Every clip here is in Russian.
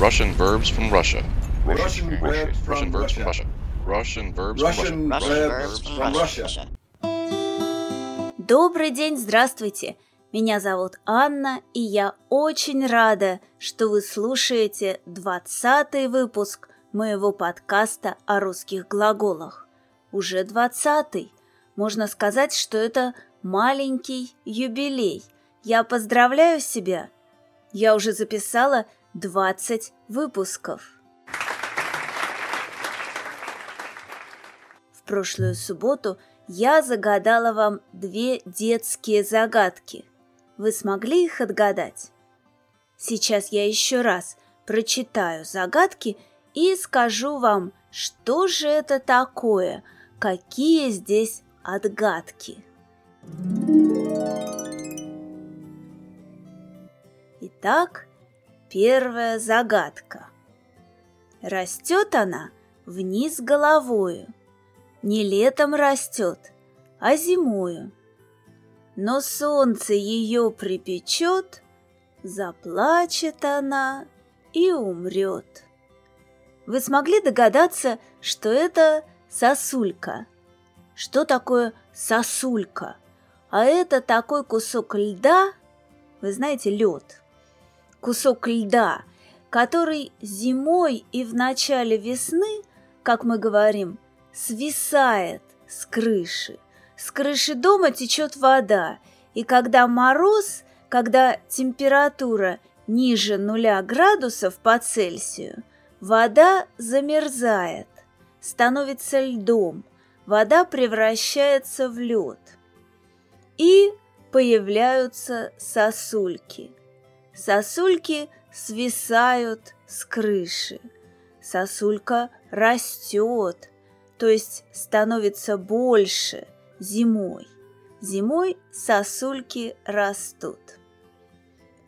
Russian verbs from Russia. Russian verbs Russian from verbs from Russia. Russia. Russian verbs Russian from Russia. verbs from Russia. Добрый день, здравствуйте! Меня зовут Анна, и я очень рада, что вы слушаете 20 выпуск моего подкаста о русских глаголах. Уже 20 Можно сказать, что это маленький юбилей. Я поздравляю себя. Я уже записала 20 выпусков. В прошлую субботу я загадала вам две детские загадки. Вы смогли их отгадать? Сейчас я еще раз прочитаю загадки и скажу вам, что же это такое, какие здесь отгадки. Итак, первая загадка. Растет она вниз головою, не летом растет, а зимою. Но солнце ее припечет, заплачет она и умрет. Вы смогли догадаться, что это сосулька? Что такое сосулька? А это такой кусок льда, вы знаете, лед. Кусок льда, который зимой и в начале весны, как мы говорим, свисает с крыши. С крыши дома течет вода, и когда мороз, когда температура ниже нуля градусов по Цельсию, вода замерзает, становится льдом, вода превращается в лед. И появляются сосульки. Сосульки свисают с крыши. Сосулька растет, то есть становится больше зимой. Зимой сосульки растут.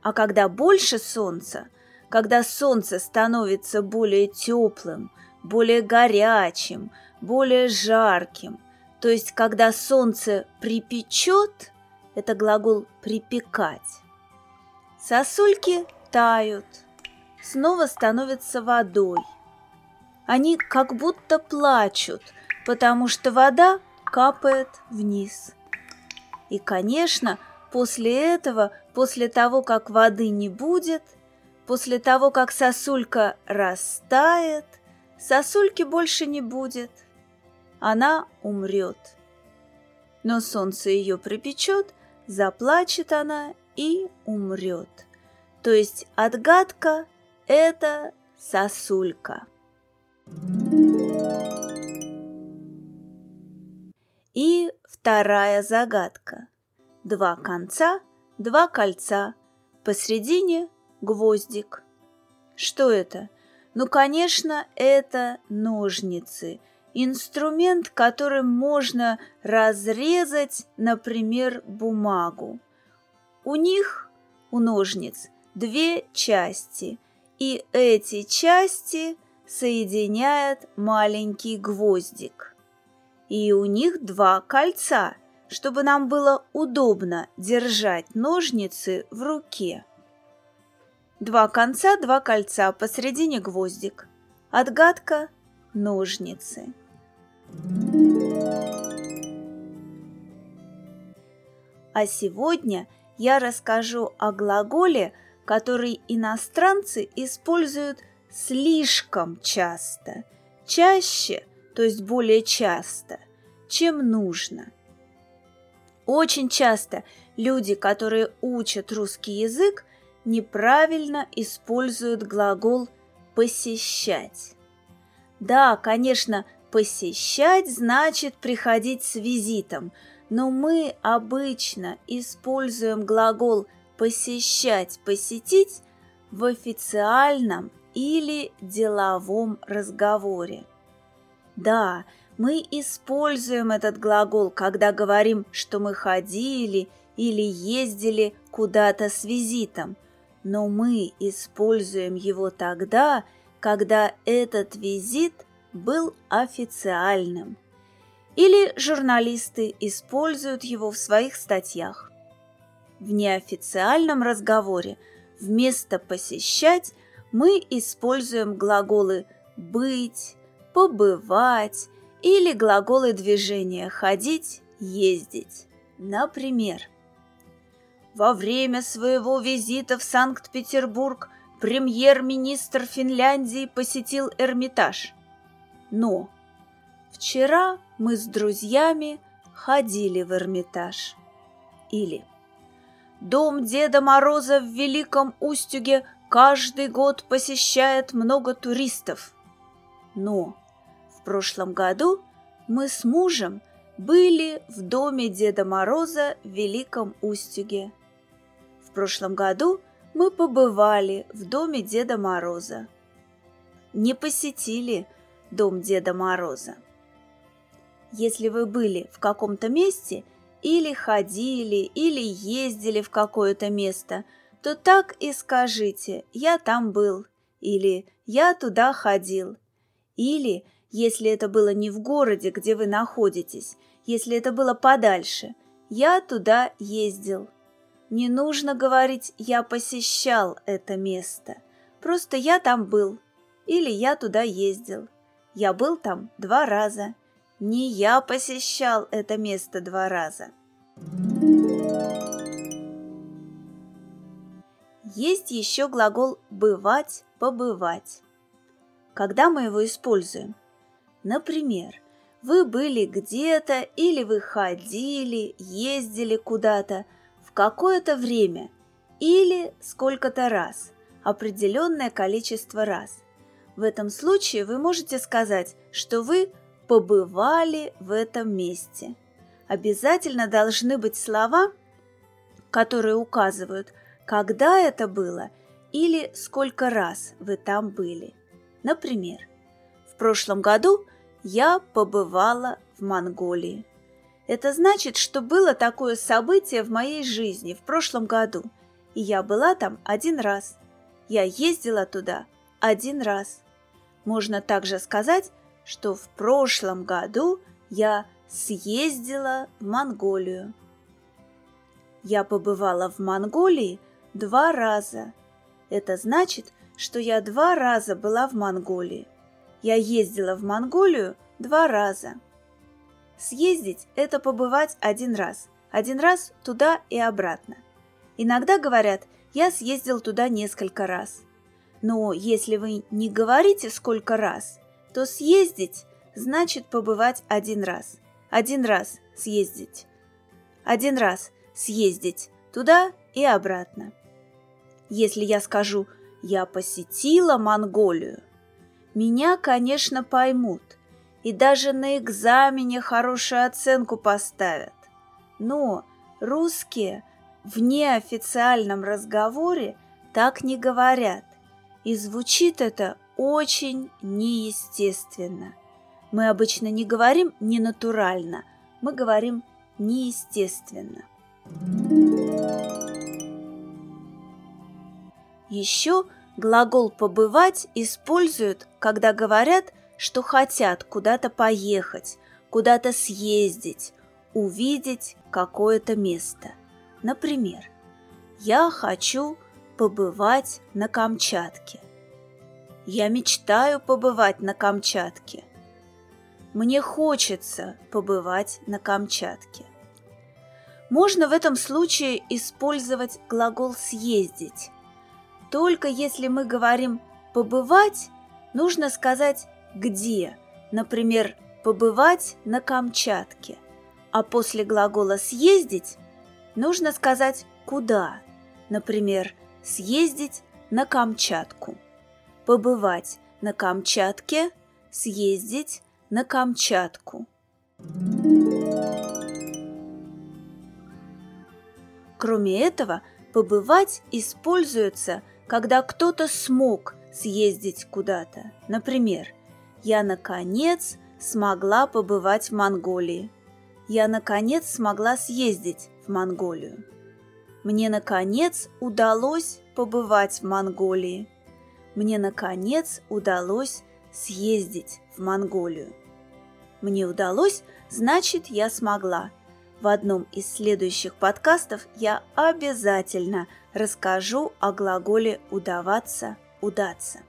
А когда больше солнца, когда солнце становится более теплым, более горячим, более жарким, то есть когда солнце припечет, это глагол припекать, сосульки тают, снова становятся водой. Они как будто плачут, потому что вода капает вниз. И, конечно, после этого, после того, как воды не будет, после того, как сосулька растает, сосульки больше не будет. Она умрет. Но солнце ее припечет, заплачет она и умрет. То есть отгадка – это сосулька. И вторая загадка. Два конца, два кольца, посредине гвоздик. Что это? Ну, конечно, это ножницы. Инструмент, которым можно разрезать, например, бумагу. У них, у ножниц, две части, и эти части соединяет маленький гвоздик. И у них два кольца, чтобы нам было удобно держать ножницы в руке. Два конца, два кольца, посередине гвоздик. Отгадка – ножницы. А сегодня я расскажу о глаголе, который иностранцы используют слишком часто, чаще, то есть более часто, чем нужно. Очень часто люди, которые учат русский язык, неправильно используют глагол «посещать». Да, конечно, посещать значит приходить с визитом, но мы обычно используем глагол посещать, посетить в официальном или деловом разговоре. Да, мы используем этот глагол, когда говорим, что мы ходили или ездили куда-то с визитом, но мы используем его тогда, когда этот визит был официальным. Или журналисты используют его в своих статьях. В неофициальном разговоре вместо посещать мы используем глаголы «быть», «побывать» или глаголы движения «ходить», «ездить». Например, во время своего визита в Санкт-Петербург премьер-министр Финляндии посетил Эрмитаж. Но вчера мы с друзьями ходили в Эрмитаж. Или Дом Деда Мороза в Великом Устюге каждый год посещает много туристов. Но в прошлом году мы с мужем были в доме Деда Мороза в Великом Устюге. В прошлом году мы побывали в доме Деда Мороза. Не посетили дом Деда Мороза. Если вы были в каком-то месте или ходили, или ездили в какое-то место, то так и скажите «я там был» или «я туда ходил». Или, если это было не в городе, где вы находитесь, если это было подальше, «я туда ездил». Не нужно говорить «я посещал это место», просто «я там был» или «я туда ездил». Я был там два раза. Не я посещал это место два раза. Есть еще глагол «бывать», «побывать». Когда мы его используем? Например, вы были где-то или вы ходили, ездили куда-то – в какое-то время или сколько-то раз, определенное количество раз. В этом случае вы можете сказать, что вы побывали в этом месте. Обязательно должны быть слова, которые указывают, когда это было или сколько раз вы там были. Например, в прошлом году я побывала в Монголии. Это значит, что было такое событие в моей жизни в прошлом году, и я была там один раз. Я ездила туда один раз. Можно также сказать, что в прошлом году я съездила в Монголию. Я побывала в Монголии два раза. Это значит, что я два раза была в Монголии. Я ездила в Монголию два раза. Съездить – это побывать один раз. Один раз туда и обратно. Иногда говорят «я съездил туда несколько раз». Но если вы не говорите сколько раз, то съездить значит побывать один раз. Один раз съездить. Один раз съездить туда и обратно. Если я скажу «я посетила Монголию», меня, конечно, поймут – и даже на экзамене хорошую оценку поставят. Но русские в неофициальном разговоре так не говорят, и звучит это очень неестественно. Мы обычно не говорим ненатурально, мы говорим неестественно. Еще глагол «побывать» используют, когда говорят – что хотят куда-то поехать, куда-то съездить, увидеть какое-то место. Например, я хочу побывать на Камчатке. Я мечтаю побывать на Камчатке. Мне хочется побывать на Камчатке. Можно в этом случае использовать глагол «съездить». Только если мы говорим «побывать», нужно сказать где, например, побывать на Камчатке, а после глагола съездить нужно сказать куда, например, съездить на Камчатку, побывать на Камчатке, съездить на Камчатку. Кроме этого, побывать используется, когда кто-то смог съездить куда-то. Например, я, наконец, смогла побывать в Монголии. Я, наконец, смогла съездить в Монголию. Мне, наконец, удалось побывать в Монголии. Мне, наконец, удалось съездить в Монголию. Мне удалось, значит, я смогла. В одном из следующих подкастов я обязательно расскажу о глаголе «удаваться», удаться.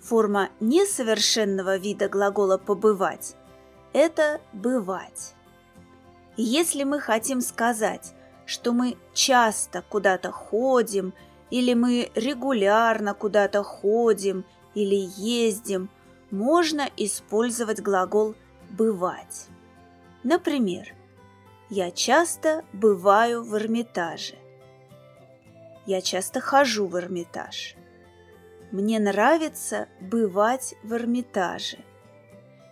Форма несовершенного вида глагола «побывать» – это «бывать». Если мы хотим сказать, что мы часто куда-то ходим, или мы регулярно куда-то ходим или ездим, можно использовать глагол «бывать». Например, «Я часто бываю в Эрмитаже». «Я часто хожу в Эрмитаж». Мне нравится бывать в Эрмитаже.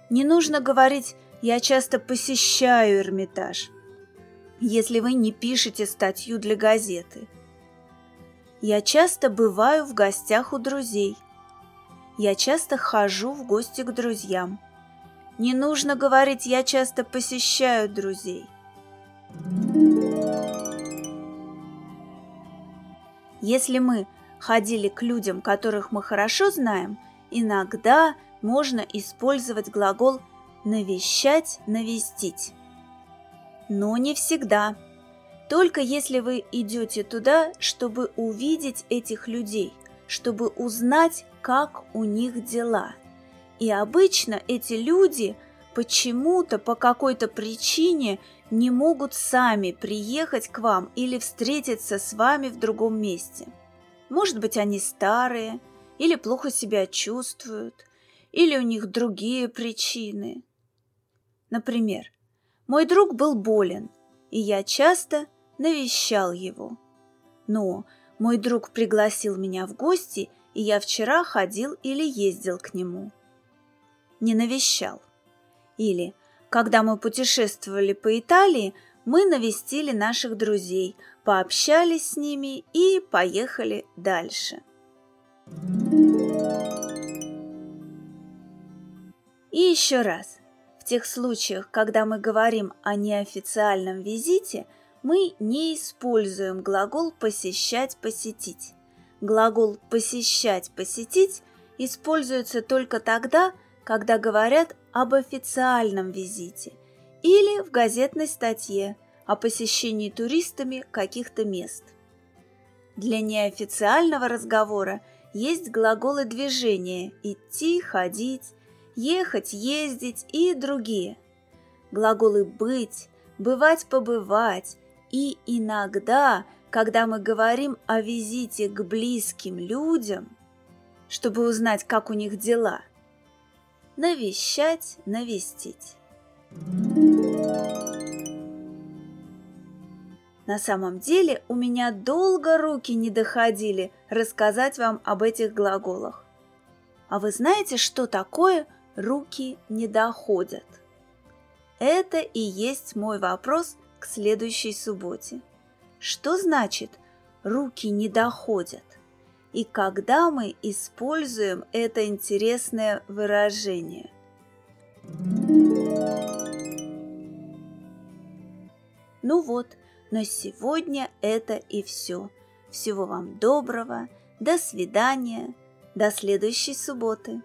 Не нужно говорить «я часто посещаю Эрмитаж», если вы не пишете статью для газеты. Я часто бываю в гостях у друзей. Я часто хожу в гости к друзьям. Не нужно говорить «я часто посещаю друзей». Если мы ходили к людям, которых мы хорошо знаем, иногда можно использовать глагол «навещать», «навестить». Но не всегда. Только если вы идете туда, чтобы увидеть этих людей, чтобы узнать, как у них дела. И обычно эти люди почему-то по какой-то причине не могут сами приехать к вам или встретиться с вами в другом месте – может быть, они старые, или плохо себя чувствуют, или у них другие причины. Например, мой друг был болен, и я часто навещал его. Но мой друг пригласил меня в гости, и я вчера ходил или ездил к нему. Не навещал. Или, когда мы путешествовали по Италии, мы навестили наших друзей, пообщались с ними и поехали дальше. И еще раз. Тех случаях, когда мы говорим о неофициальном визите, мы не используем глагол «посещать», «посетить». Глагол «посещать», «посетить» используется только тогда, когда говорят об официальном визите – или в газетной статье о посещении туристами каких-то мест. Для неофициального разговора есть глаголы движения «идти», «ходить», «ехать», «ездить» и другие. Глаголы «быть», «бывать», «побывать» и иногда, когда мы говорим о визите к близким людям, чтобы узнать, как у них дела, навещать, навестить. На самом деле у меня долго руки не доходили рассказать вам об этих глаголах. А вы знаете, что такое «руки не доходят»? Это и есть мой вопрос к следующей субботе. Что значит «руки не доходят»? И когда мы используем это интересное выражение? Ну вот, на сегодня это и все. Всего вам доброго, до свидания, до следующей субботы.